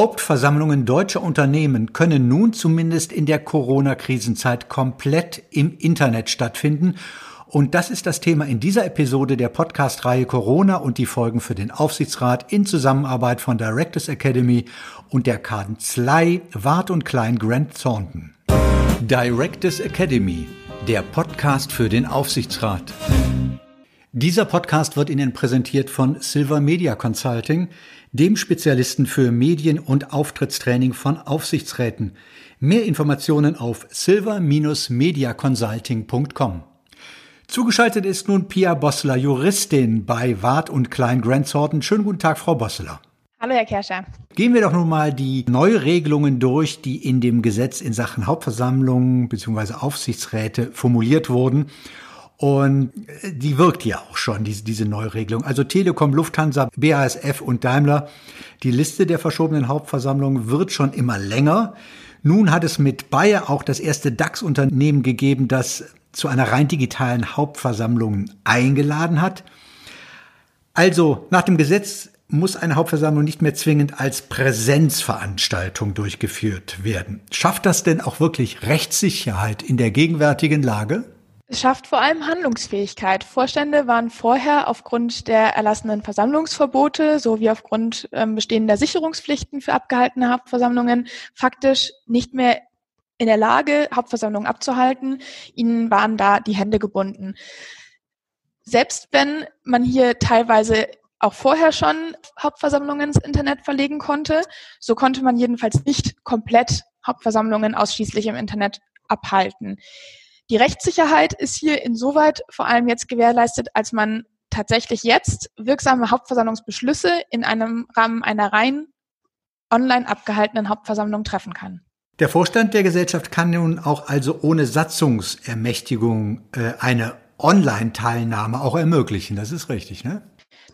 Hauptversammlungen deutscher Unternehmen können nun zumindest in der Corona-Krisenzeit komplett im Internet stattfinden. Und das ist das Thema in dieser Episode der Podcast-Reihe Corona und die Folgen für den Aufsichtsrat in Zusammenarbeit von Directors Academy und der Kanzlei Wart und Klein Grant Thornton. Directors Academy, der Podcast für den Aufsichtsrat. Dieser Podcast wird Ihnen präsentiert von Silver Media Consulting, dem Spezialisten für Medien- und Auftrittstraining von Aufsichtsräten. Mehr Informationen auf silver-mediaconsulting.com. Zugeschaltet ist nun Pia Bosseler, Juristin bei Wart und Klein Grand Thornton. Schönen guten Tag, Frau Bosseler. Hallo, Herr Kerscher. Gehen wir doch nun mal die Neuregelungen durch, die in dem Gesetz in Sachen Hauptversammlungen bzw. Aufsichtsräte formuliert wurden. Und äh, die wirkt ja auch schon, diese, diese Neuregelung. Also Telekom, Lufthansa, BASF und Daimler. Die Liste der verschobenen Hauptversammlungen wird schon immer länger. Nun hat es mit Bayer auch das erste DAX-Unternehmen gegeben, das zu einer rein digitalen Hauptversammlung eingeladen hat. Also nach dem Gesetz muss eine Hauptversammlung nicht mehr zwingend als Präsenzveranstaltung durchgeführt werden. Schafft das denn auch wirklich Rechtssicherheit in der gegenwärtigen Lage? Es schafft vor allem Handlungsfähigkeit. Vorstände waren vorher aufgrund der erlassenen Versammlungsverbote sowie aufgrund ähm, bestehender Sicherungspflichten für abgehaltene Hauptversammlungen faktisch nicht mehr in der Lage, Hauptversammlungen abzuhalten. Ihnen waren da die Hände gebunden. Selbst wenn man hier teilweise auch vorher schon Hauptversammlungen ins Internet verlegen konnte, so konnte man jedenfalls nicht komplett Hauptversammlungen ausschließlich im Internet abhalten. Die Rechtssicherheit ist hier insoweit vor allem jetzt gewährleistet, als man tatsächlich jetzt wirksame Hauptversammlungsbeschlüsse in einem Rahmen einer rein online abgehaltenen Hauptversammlung treffen kann. Der Vorstand der Gesellschaft kann nun auch also ohne Satzungsermächtigung äh, eine Online-Teilnahme auch ermöglichen. Das ist richtig, ne?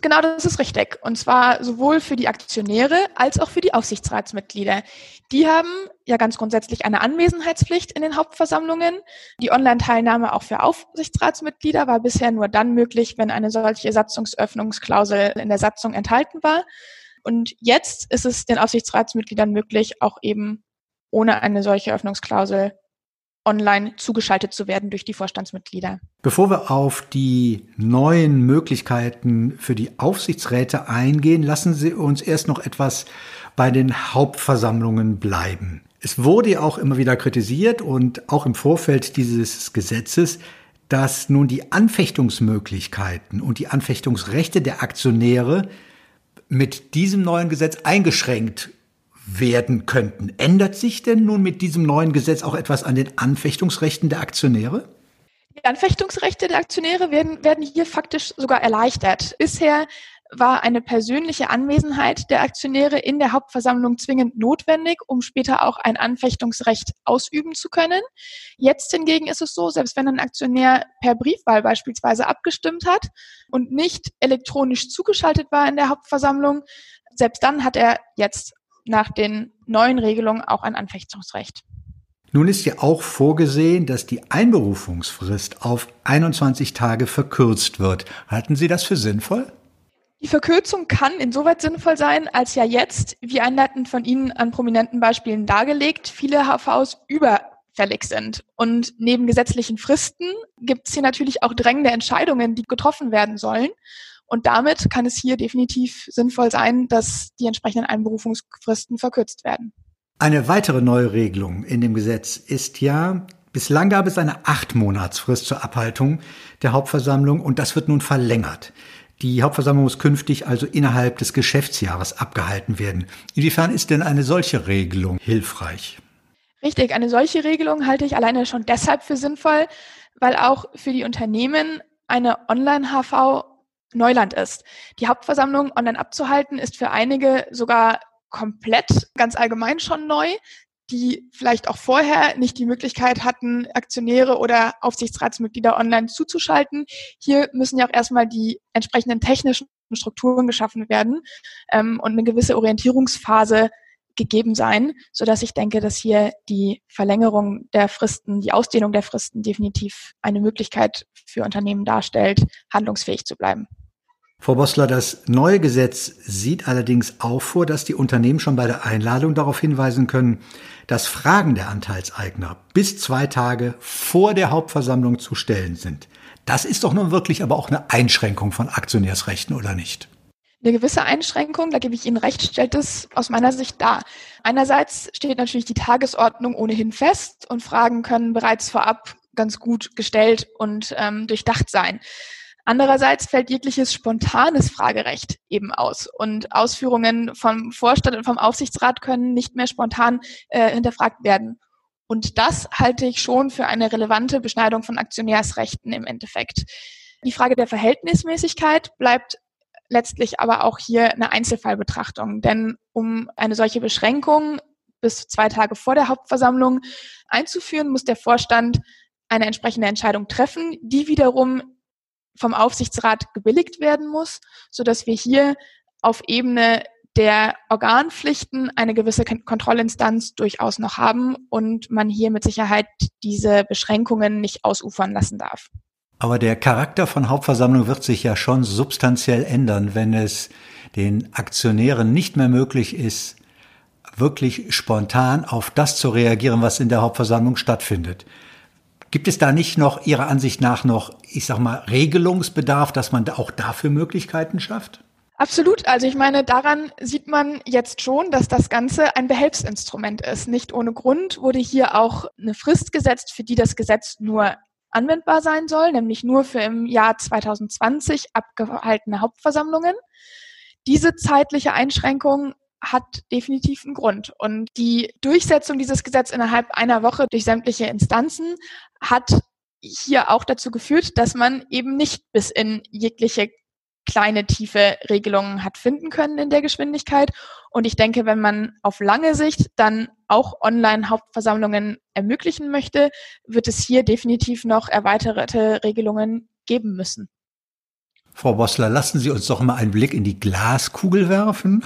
Genau, das ist richtig. Und zwar sowohl für die Aktionäre als auch für die Aufsichtsratsmitglieder. Die haben ja ganz grundsätzlich eine Anwesenheitspflicht in den Hauptversammlungen. Die Online-Teilnahme auch für Aufsichtsratsmitglieder war bisher nur dann möglich, wenn eine solche Satzungsöffnungsklausel in der Satzung enthalten war. Und jetzt ist es den Aufsichtsratsmitgliedern möglich, auch eben ohne eine solche Öffnungsklausel online zugeschaltet zu werden durch die Vorstandsmitglieder. Bevor wir auf die neuen Möglichkeiten für die Aufsichtsräte eingehen, lassen Sie uns erst noch etwas bei den Hauptversammlungen bleiben. Es wurde ja auch immer wieder kritisiert und auch im Vorfeld dieses Gesetzes, dass nun die Anfechtungsmöglichkeiten und die Anfechtungsrechte der Aktionäre mit diesem neuen Gesetz eingeschränkt werden könnten. Ändert sich denn nun mit diesem neuen Gesetz auch etwas an den Anfechtungsrechten der Aktionäre? Die Anfechtungsrechte der Aktionäre werden, werden hier faktisch sogar erleichtert. Bisher war eine persönliche Anwesenheit der Aktionäre in der Hauptversammlung zwingend notwendig, um später auch ein Anfechtungsrecht ausüben zu können. Jetzt hingegen ist es so, selbst wenn ein Aktionär per Briefwahl beispielsweise abgestimmt hat und nicht elektronisch zugeschaltet war in der Hauptversammlung, selbst dann hat er jetzt nach den neuen Regelungen auch ein Anfechtungsrecht. Nun ist ja auch vorgesehen, dass die Einberufungsfrist auf 21 Tage verkürzt wird. Halten Sie das für sinnvoll? Die Verkürzung kann insoweit sinnvoll sein, als ja jetzt, wie einleitend von Ihnen an prominenten Beispielen dargelegt, viele HVs überfällig sind. Und neben gesetzlichen Fristen gibt es hier natürlich auch drängende Entscheidungen, die getroffen werden sollen. Und damit kann es hier definitiv sinnvoll sein, dass die entsprechenden Einberufungsfristen verkürzt werden. Eine weitere Neuregelung in dem Gesetz ist ja, bislang gab es eine acht Monatsfrist zur Abhaltung der Hauptversammlung und das wird nun verlängert. Die Hauptversammlung muss künftig also innerhalb des Geschäftsjahres abgehalten werden. Inwiefern ist denn eine solche Regelung hilfreich? Richtig, eine solche Regelung halte ich alleine schon deshalb für sinnvoll, weil auch für die Unternehmen eine Online-HV Neuland ist. Die Hauptversammlung online abzuhalten, ist für einige sogar komplett, ganz allgemein schon neu, die vielleicht auch vorher nicht die Möglichkeit hatten, Aktionäre oder Aufsichtsratsmitglieder online zuzuschalten. Hier müssen ja auch erstmal die entsprechenden technischen Strukturen geschaffen werden ähm, und eine gewisse Orientierungsphase gegeben sein, so dass ich denke, dass hier die Verlängerung der Fristen, die Ausdehnung der Fristen definitiv eine Möglichkeit für Unternehmen darstellt, handlungsfähig zu bleiben. Frau Bossler, das neue Gesetz sieht allerdings auch vor, dass die Unternehmen schon bei der Einladung darauf hinweisen können, dass Fragen der Anteilseigner bis zwei Tage vor der Hauptversammlung zu stellen sind. Das ist doch nun wirklich aber auch eine Einschränkung von Aktionärsrechten, oder nicht? Eine gewisse Einschränkung, da gebe ich Ihnen recht, stellt es aus meiner Sicht dar. Einerseits steht natürlich die Tagesordnung ohnehin fest und Fragen können bereits vorab ganz gut gestellt und ähm, durchdacht sein. Andererseits fällt jegliches spontanes Fragerecht eben aus und Ausführungen vom Vorstand und vom Aufsichtsrat können nicht mehr spontan äh, hinterfragt werden. Und das halte ich schon für eine relevante Beschneidung von Aktionärsrechten im Endeffekt. Die Frage der Verhältnismäßigkeit bleibt letztlich aber auch hier eine Einzelfallbetrachtung, denn um eine solche Beschränkung bis zwei Tage vor der Hauptversammlung einzuführen, muss der Vorstand eine entsprechende Entscheidung treffen, die wiederum vom Aufsichtsrat gebilligt werden muss, so dass wir hier auf Ebene der Organpflichten eine gewisse Kontrollinstanz durchaus noch haben und man hier mit Sicherheit diese Beschränkungen nicht ausufern lassen darf. Aber der Charakter von Hauptversammlung wird sich ja schon substanziell ändern, wenn es den Aktionären nicht mehr möglich ist, wirklich spontan auf das zu reagieren, was in der Hauptversammlung stattfindet. Gibt es da nicht noch Ihrer Ansicht nach noch, ich sag mal, Regelungsbedarf, dass man auch dafür Möglichkeiten schafft? Absolut. Also ich meine, daran sieht man jetzt schon, dass das Ganze ein Behelfsinstrument ist. Nicht ohne Grund wurde hier auch eine Frist gesetzt, für die das Gesetz nur anwendbar sein soll, nämlich nur für im Jahr 2020 abgehaltene Hauptversammlungen. Diese zeitliche Einschränkung hat definitiv einen Grund. Und die Durchsetzung dieses Gesetzes innerhalb einer Woche durch sämtliche Instanzen hat hier auch dazu geführt, dass man eben nicht bis in jegliche kleine, tiefe Regelungen hat finden können in der Geschwindigkeit. Und ich denke, wenn man auf lange Sicht dann auch Online-Hauptversammlungen ermöglichen möchte, wird es hier definitiv noch erweiterte Regelungen geben müssen. Frau Bossler, lassen Sie uns doch mal einen Blick in die Glaskugel werfen.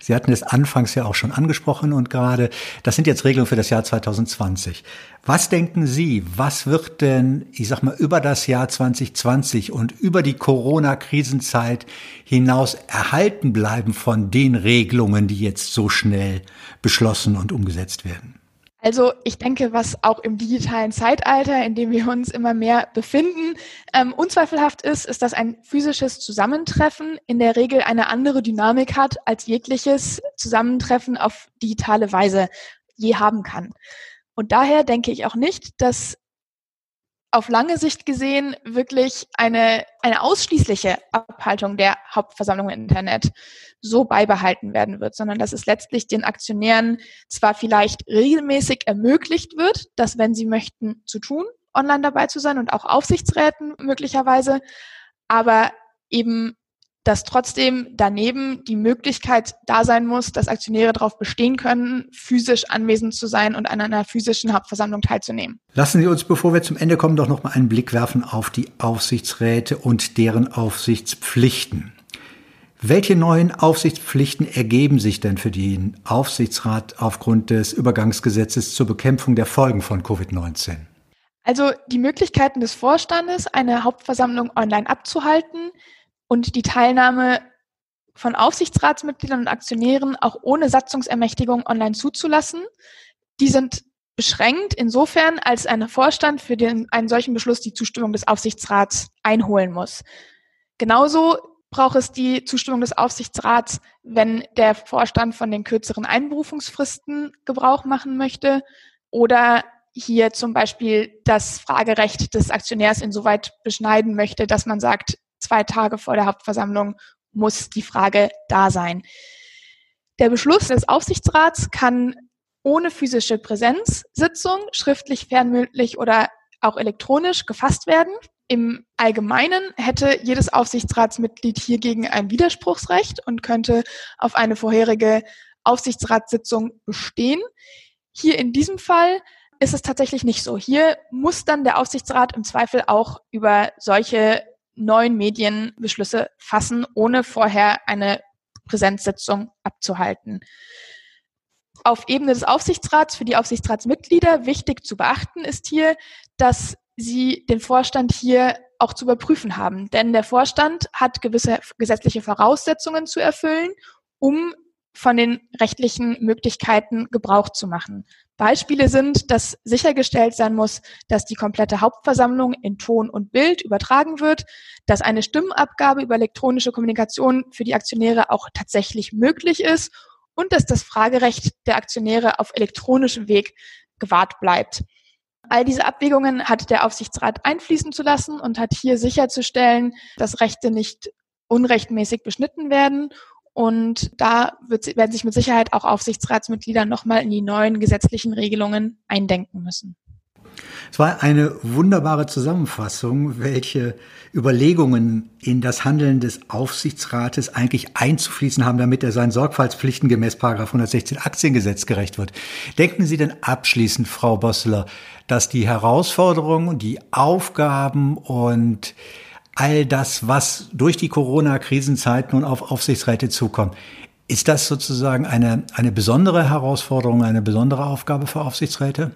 Sie hatten es anfangs ja auch schon angesprochen und gerade, das sind jetzt Regelungen für das Jahr 2020. Was denken Sie, was wird denn, ich sag mal, über das Jahr 2020 und über die Corona-Krisenzeit hinaus erhalten bleiben von den Regelungen, die jetzt so schnell beschlossen und umgesetzt werden? Also ich denke, was auch im digitalen Zeitalter, in dem wir uns immer mehr befinden, ähm, unzweifelhaft ist, ist, dass ein physisches Zusammentreffen in der Regel eine andere Dynamik hat, als jegliches Zusammentreffen auf digitale Weise je haben kann. Und daher denke ich auch nicht, dass auf lange Sicht gesehen wirklich eine, eine ausschließliche Abhaltung der Hauptversammlung im Internet so beibehalten werden wird, sondern dass es letztlich den Aktionären zwar vielleicht regelmäßig ermöglicht wird, das, wenn sie möchten, zu tun, online dabei zu sein und auch Aufsichtsräten möglicherweise, aber eben dass trotzdem daneben die Möglichkeit da sein muss, dass Aktionäre darauf bestehen können, physisch anwesend zu sein und an einer physischen Hauptversammlung teilzunehmen. Lassen Sie uns, bevor wir zum Ende kommen, doch noch mal einen Blick werfen auf die Aufsichtsräte und deren Aufsichtspflichten. Welche neuen Aufsichtspflichten ergeben sich denn für den Aufsichtsrat aufgrund des Übergangsgesetzes zur Bekämpfung der Folgen von Covid-19? Also die Möglichkeiten des Vorstandes, eine Hauptversammlung online abzuhalten, und die Teilnahme von Aufsichtsratsmitgliedern und Aktionären auch ohne Satzungsermächtigung online zuzulassen. Die sind beschränkt insofern, als ein Vorstand für den, einen solchen Beschluss die Zustimmung des Aufsichtsrats einholen muss. Genauso braucht es die Zustimmung des Aufsichtsrats, wenn der Vorstand von den kürzeren Einberufungsfristen Gebrauch machen möchte oder hier zum Beispiel das Fragerecht des Aktionärs insoweit beschneiden möchte, dass man sagt, zwei Tage vor der Hauptversammlung muss die Frage da sein. Der Beschluss des Aufsichtsrats kann ohne physische Präsenzsitzung, schriftlich, fernmündlich oder auch elektronisch gefasst werden. Im Allgemeinen hätte jedes Aufsichtsratsmitglied hiergegen ein Widerspruchsrecht und könnte auf eine vorherige Aufsichtsratssitzung bestehen. Hier in diesem Fall ist es tatsächlich nicht so. Hier muss dann der Aufsichtsrat im Zweifel auch über solche neuen Medien Beschlüsse fassen, ohne vorher eine Präsenzsitzung abzuhalten. Auf Ebene des Aufsichtsrats für die Aufsichtsratsmitglieder wichtig zu beachten ist hier, dass Sie den Vorstand hier auch zu überprüfen haben. Denn der Vorstand hat gewisse gesetzliche Voraussetzungen zu erfüllen, um von den rechtlichen Möglichkeiten Gebrauch zu machen. Beispiele sind, dass sichergestellt sein muss, dass die komplette Hauptversammlung in Ton und Bild übertragen wird, dass eine Stimmabgabe über elektronische Kommunikation für die Aktionäre auch tatsächlich möglich ist und dass das Fragerecht der Aktionäre auf elektronischem Weg gewahrt bleibt. All diese Abwägungen hat der Aufsichtsrat einfließen zu lassen und hat hier sicherzustellen, dass Rechte nicht unrechtmäßig beschnitten werden. Und da wird, werden sich mit Sicherheit auch Aufsichtsratsmitglieder nochmal in die neuen gesetzlichen Regelungen eindenken müssen. Es war eine wunderbare Zusammenfassung, welche Überlegungen in das Handeln des Aufsichtsrates eigentlich einzufließen haben, damit er seinen Sorgfaltspflichten gemäß 116 Aktiengesetz gerecht wird. Denken Sie denn abschließend, Frau Bosseler, dass die Herausforderungen, die Aufgaben und all das, was durch die Corona-Krisenzeit nun auf Aufsichtsräte zukommt, ist das sozusagen eine, eine besondere Herausforderung, eine besondere Aufgabe für Aufsichtsräte?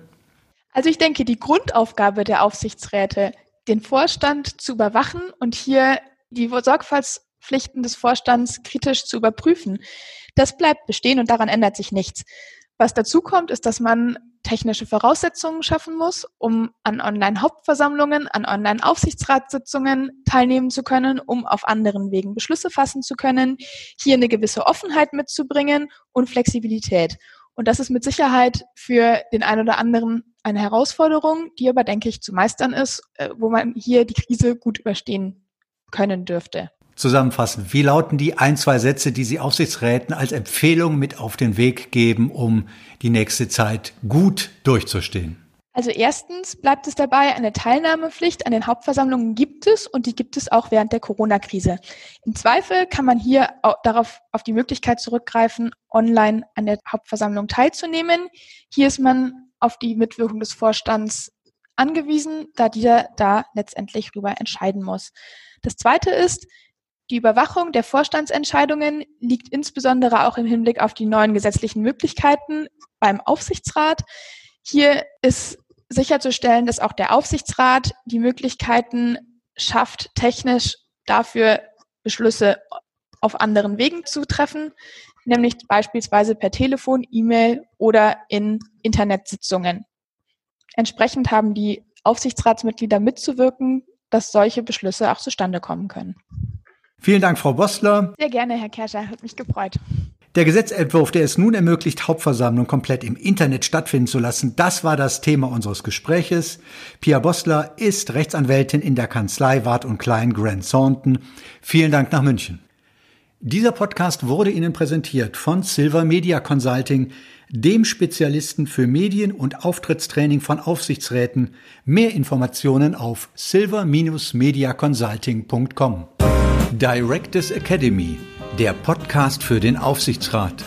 Also ich denke, die Grundaufgabe der Aufsichtsräte, den Vorstand zu überwachen und hier die Sorgfaltspflichten des Vorstands kritisch zu überprüfen, das bleibt bestehen und daran ändert sich nichts. Was dazu kommt, ist, dass man technische Voraussetzungen schaffen muss, um an Online-Hauptversammlungen, an Online-Aufsichtsratssitzungen teilnehmen zu können, um auf anderen Wegen Beschlüsse fassen zu können, hier eine gewisse Offenheit mitzubringen und Flexibilität. Und das ist mit Sicherheit für den einen oder anderen eine Herausforderung, die aber, denke ich, zu meistern ist, äh, wo man hier die Krise gut überstehen können dürfte. Zusammenfassend, wie lauten die ein, zwei Sätze, die Sie Aufsichtsräten als Empfehlung mit auf den Weg geben, um die nächste Zeit gut durchzustehen? Also erstens bleibt es dabei, eine Teilnahmepflicht an den Hauptversammlungen gibt es und die gibt es auch während der Corona-Krise. Im Zweifel kann man hier darauf auf die Möglichkeit zurückgreifen, online an der Hauptversammlung teilzunehmen. Hier ist man auf die Mitwirkung des Vorstands angewiesen, da dieser da letztendlich darüber entscheiden muss. Das Zweite ist, die Überwachung der Vorstandsentscheidungen liegt insbesondere auch im Hinblick auf die neuen gesetzlichen Möglichkeiten beim Aufsichtsrat. Hier ist sicherzustellen, dass auch der Aufsichtsrat die Möglichkeiten schafft, technisch dafür Beschlüsse auf anderen Wegen zu treffen, nämlich beispielsweise per Telefon, E-Mail oder in Internetsitzungen. Entsprechend haben die Aufsichtsratsmitglieder mitzuwirken, dass solche Beschlüsse auch zustande kommen können. Vielen Dank, Frau Bostler. Sehr gerne, Herr Kerscher, hat mich gefreut. Der Gesetzentwurf, der es nun ermöglicht, Hauptversammlungen komplett im Internet stattfinden zu lassen, das war das Thema unseres Gespräches. Pia Bostler ist Rechtsanwältin in der Kanzlei Wart und Klein Grand Thornton. Vielen Dank nach München. Dieser Podcast wurde Ihnen präsentiert von Silver Media Consulting, dem Spezialisten für Medien- und Auftrittstraining von Aufsichtsräten. Mehr Informationen auf silver-mediaconsulting.com. Directors Academy der Podcast für den Aufsichtsrat.